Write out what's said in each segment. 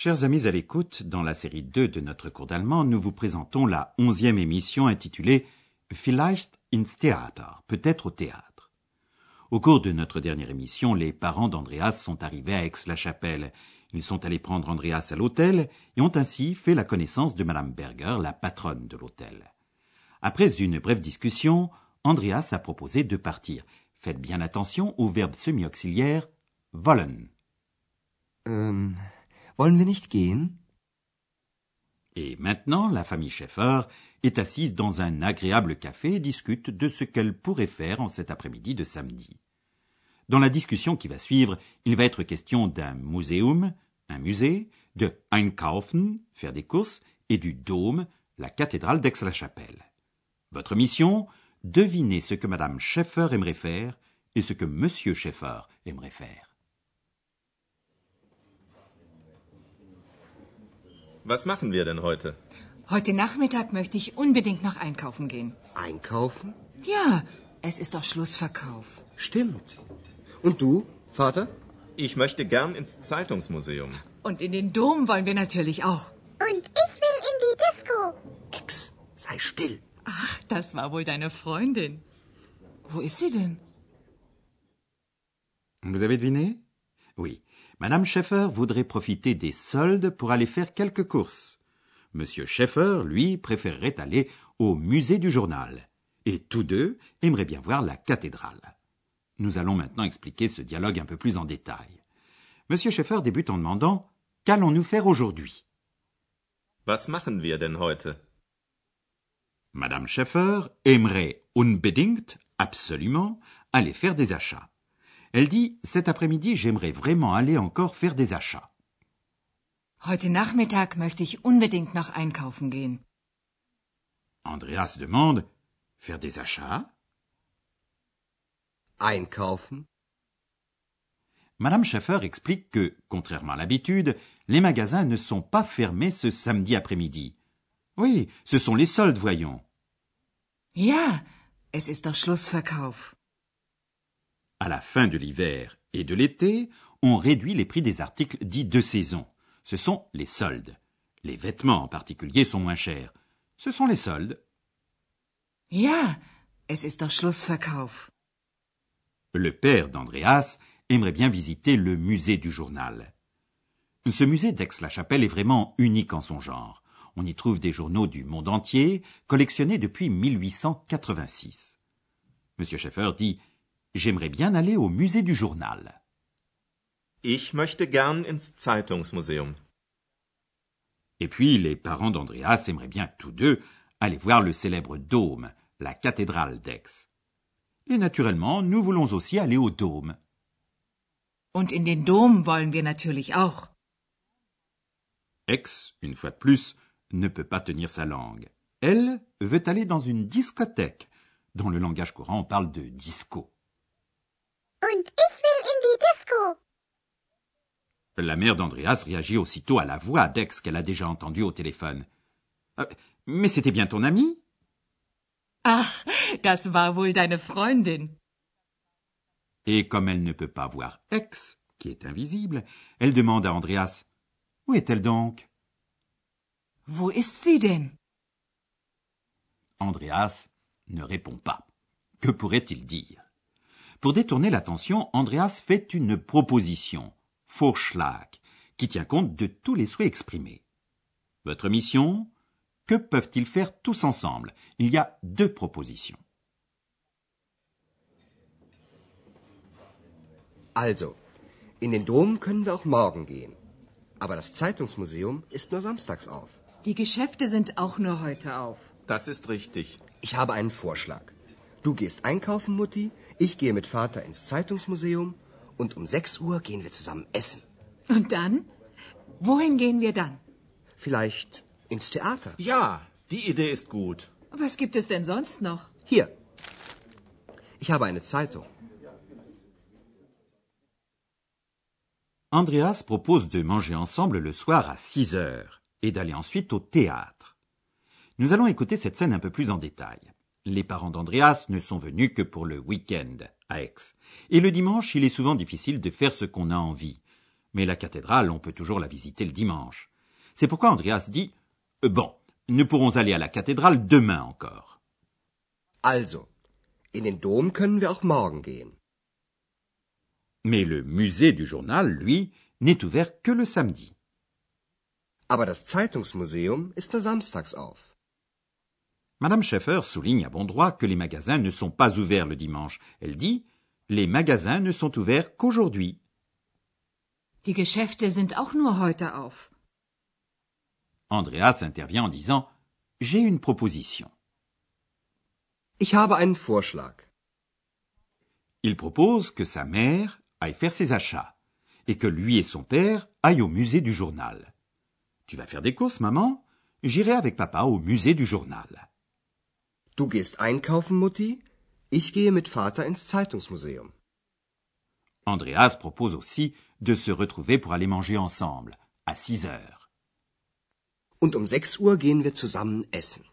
Chers amis à l'écoute, dans la série 2 de notre cours d'allemand, nous vous présentons la onzième émission intitulée Vielleicht ins Theater, peut-être au théâtre. Au cours de notre dernière émission, les parents d'Andreas sont arrivés à Aix-la-Chapelle. Ils sont allés prendre Andreas à l'hôtel et ont ainsi fait la connaissance de Madame Berger, la patronne de l'hôtel. Après une brève discussion, Andreas a proposé de partir. Faites bien attention au verbe semi-auxiliaire wollen. Ähm, wollen wir nicht gehen? Et maintenant, la famille Schaeffer est assise dans un agréable café et discute de ce qu'elle pourrait faire en cet après-midi de samedi. Dans la discussion qui va suivre, il va être question d'un muséum, un musée, de einkaufen, faire des courses, et du dôme, la cathédrale d'Aix-la-Chapelle. Votre mission, deviner ce que madame Schaeffer aimerait faire et ce que monsieur Schaeffer aimerait faire. Was machen wir denn heute? Heute Nachmittag möchte ich unbedingt noch einkaufen gehen. Einkaufen? Ja, es ist doch Schlussverkauf. Stimmt. Und du, Vater? Ich möchte gern ins Zeitungsmuseum. Und in den Dom wollen wir natürlich auch. Und ich will in die Disco. Ex, sei still. Ach, das war wohl deine Freundin. Wo ist sie denn? Vous avez deviné Oui. Madame Schaeffer voudrait profiter des soldes pour aller faire quelques courses. Monsieur Schaeffer, lui, préférerait aller au musée du journal. Et tous deux aimeraient bien voir la cathédrale. Nous allons maintenant expliquer ce dialogue un peu plus en détail. Monsieur Schaeffer débute en demandant Qu'allons-nous faire aujourd'hui? Was machen wir denn heute? Madame Schaeffer aimerait unbedingt, absolument, aller faire des achats. Elle dit Cet après-midi, j'aimerais vraiment aller encore faire des achats. Heute Nachmittag möchte ich unbedingt noch einkaufen gehen. Andreas demande Faire des achats? Einkaufen? Madame Schaeffer explique que, contrairement à l'habitude, les magasins ne sont pas fermés ce samedi après-midi. Oui, ce sont les soldes, voyons. Ja, es ist doch Schlussverkauf. À la fin de l'hiver et de l'été, on réduit les prix des articles dits de saison. Ce sont les soldes. Les vêtements en particulier sont moins chers. Ce sont les soldes. Ja, es ist doch Schlussverkauf. Le père d'Andreas aimerait bien visiter le musée du journal. Ce musée d'Aix-la-Chapelle est vraiment unique en son genre. On y trouve des journaux du monde entier, collectionnés depuis 1886. Monsieur Schaeffer dit J'aimerais bien aller au musée du journal. Ich möchte gern ins Zeitungsmuseum. Et puis, les parents d'Andreas aimeraient bien tous deux aller voir le célèbre dôme, la cathédrale d'Aix. Et naturellement, nous voulons aussi aller au dôme. Und in den Dom wollen wir natürlich auch. Aix, une fois de plus, ne peut pas tenir sa langue. Elle veut aller dans une discothèque. Dans le langage courant, on parle de disco. Und ich will in die Disco. La mère d'Andreas réagit aussitôt à la voix d'Aix qu'elle a déjà entendue au téléphone. Euh, mais c'était bien ton ami Ach, das war wohl deine Freundin. Et comme elle ne peut pas voir Aix, qui est invisible, elle demande à Andreas Où est-elle donc? Wo ist sie denn? Andreas ne répond pas. Que pourrait-il dire? Pour détourner l'attention, Andreas fait une proposition, Vorschlag, qui tient compte de tous les souhaits exprimés. Votre mission? Que peuvent-ils faire tous ensemble? Il y a deux propositions. Also, in den Dom können wir auch morgen gehen. Aber das Zeitungsmuseum ist nur samstags auf. Die Geschäfte sind auch nur heute auf. Das ist richtig. Ich habe einen Vorschlag. Du gehst einkaufen, Mutti, ich gehe mit Vater ins Zeitungsmuseum und um 6 Uhr gehen wir zusammen essen. Und dann? Wohin gehen wir dann? Vielleicht ins Theater. Ja, Die Idee ist gut. Was gibt es denn sonst noch? Hier. Ich habe eine Zeitung. Andreas propose de manger ensemble le soir à 6 heures et d'aller ensuite au théâtre. Nous allons écouter cette scène un peu plus en détail. Les parents d'Andreas ne sont venus que pour le week-end à Aix. Et le dimanche, il est souvent difficile de faire ce qu'on a envie. Mais la cathédrale, on peut toujours la visiter le dimanche. C'est pourquoi Andreas dit euh, Bon, nous pourrons aller à la cathédrale demain encore. Also, in den Dom können wir auch morgen gehen. Mais le musée du journal, lui, n'est ouvert que le samedi. Aber das Zeitungsmuseum ist nur samstags auf. Madame Schaeffer souligne à bon droit que les magasins ne sont pas ouverts le dimanche. Elle dit Les magasins ne sont ouverts qu'aujourd'hui. Die Geschäfte sind auch nur heute auf. Andreas intervient en disant J'ai une proposition. Ich habe einen Vorschlag. Il propose que sa mère aille faire ses achats et que lui et son père aillent au musée du journal. Tu vas faire des courses, maman? J'irai avec papa au musée du journal. Du gehst einkaufen, Mutti. Ich gehe mit Vater ins Zeitungsmuseum. Andreas propose aussi de se retrouver pour aller manger ensemble, à 6 heures. Und um 6 Uhr gehen wir zusammen essen.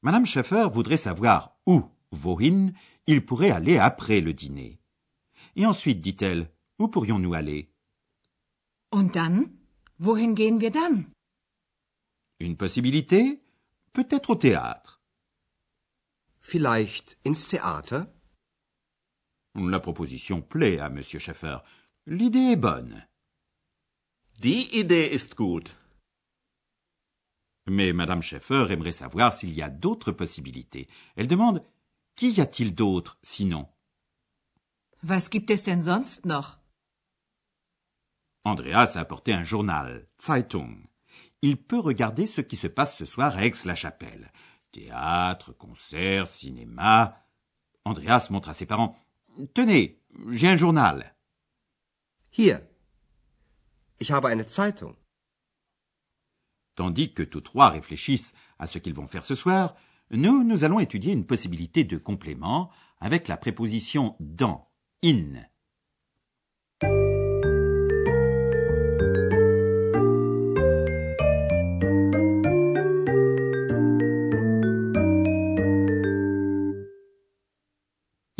Madame Schaeffer voudrait savoir où, wohin, il pourrait aller après le dîner. Et ensuite, dit-elle, où pourrions-nous aller Und dann? Wohin gehen wir dann? Une possibilité Peut-être au théâtre. Vielleicht ins Theater? La proposition plaît à Monsieur Schaeffer. L'idée est bonne. Die Idee ist gut. Mais Madame Schaeffer aimerait savoir s'il y a d'autres possibilités. Elle demande Qu'y a-t-il d'autre sinon? Was gibt es denn sonst noch? Andreas a apporté un journal, Zeitung. Il peut regarder ce qui se passe ce soir à Aix-la-Chapelle. Théâtre, concert, cinéma. Andreas montre à ses parents Tenez, j'ai un journal. Hier. Ich habe eine Zeitung. Tandis que tous trois réfléchissent à ce qu'ils vont faire ce soir, nous, nous allons étudier une possibilité de complément avec la préposition dans, in.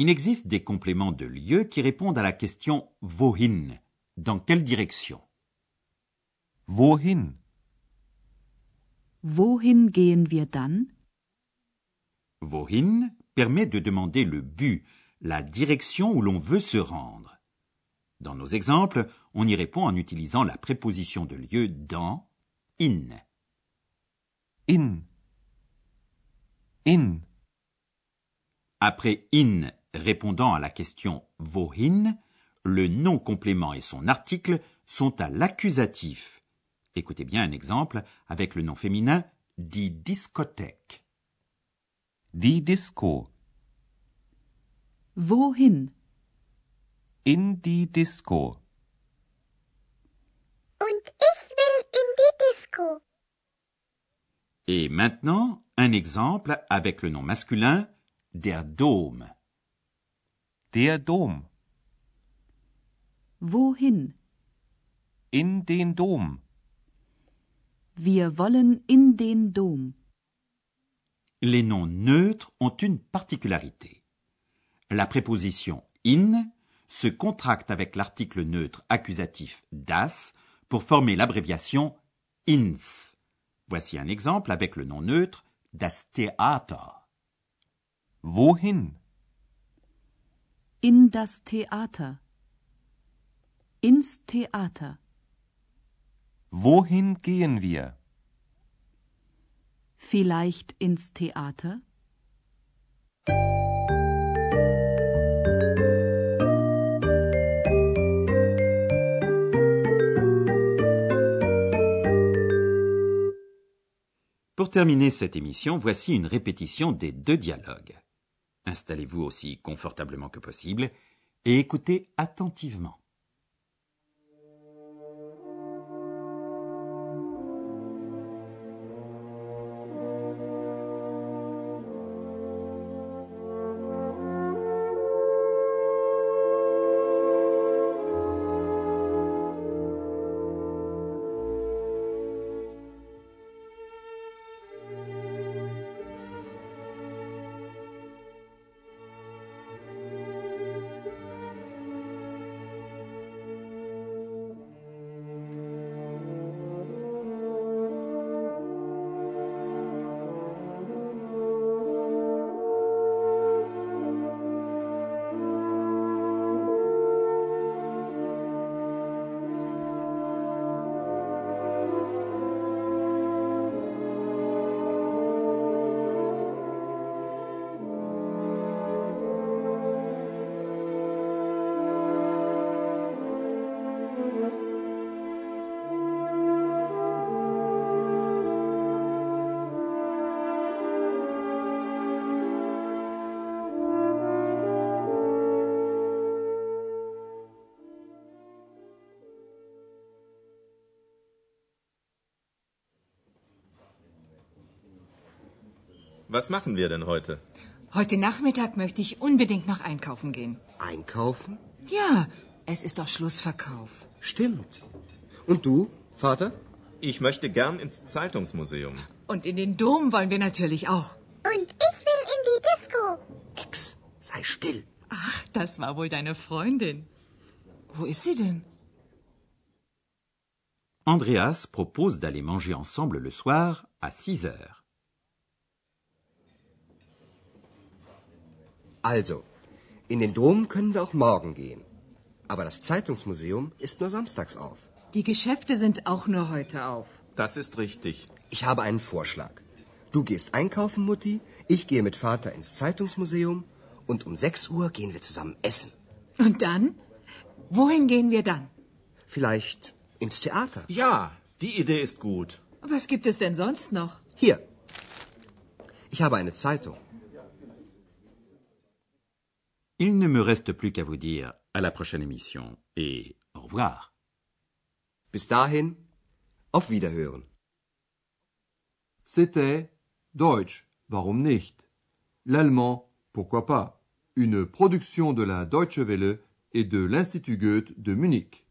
Il existe des compléments de lieu qui répondent à la question wohin, dans quelle direction? Wohin? Wohin gehen wir dann? Wohin permet de demander le but, la direction où l'on veut se rendre. Dans nos exemples, on y répond en utilisant la préposition de lieu dans, in. In. In. Après in répondant à la question wohin, le nom complément et son article sont à l'accusatif. Écoutez bien un exemple avec le nom féminin die Diskothek. Die Disco. Wohin? In die Disco. Und ich will in die Disco. Et maintenant, un exemple avec le nom masculin der Dom. Der Dom. Wohin? In den Dom. Wir wollen in den Dom. Les noms neutres ont une particularité. La préposition in se contracte avec l'article neutre accusatif das pour former l'abréviation ins. Voici un exemple avec le nom neutre das Theater. Wohin? In das Theater. Ins Theater. Wohin gehen wir? Vielleicht ins Theater? Pour terminer cette émission, voici une répétition des deux dialogues. Installez-vous aussi confortablement que possible et écoutez attentivement. Was machen wir denn heute? Heute Nachmittag möchte ich unbedingt noch einkaufen gehen. Einkaufen? Ja, es ist doch Schlussverkauf. Stimmt. Und du, Vater? Ich möchte gern ins Zeitungsmuseum. Und in den Dom wollen wir natürlich auch. Und ich will in die Disco. Ex, sei still. Ach, das war wohl deine Freundin. Wo ist sie denn? Andreas propose d'aller manger ensemble le soir à 6 heures. Also, in den Dom können wir auch morgen gehen. Aber das Zeitungsmuseum ist nur samstags auf. Die Geschäfte sind auch nur heute auf. Das ist richtig. Ich habe einen Vorschlag. Du gehst einkaufen, Mutti, ich gehe mit Vater ins Zeitungsmuseum und um 6 Uhr gehen wir zusammen essen. Und dann? Wohin gehen wir dann? Vielleicht ins Theater. Ja, die Idee ist gut. Was gibt es denn sonst noch? Hier. Ich habe eine Zeitung. Il ne me reste plus qu'à vous dire à la prochaine émission et au revoir. Bis dahin, auf Wiederhören. C'était Deutsch, warum nicht? L'allemand, pourquoi pas? Une production de la Deutsche Welle et de l'Institut Goethe de Munich.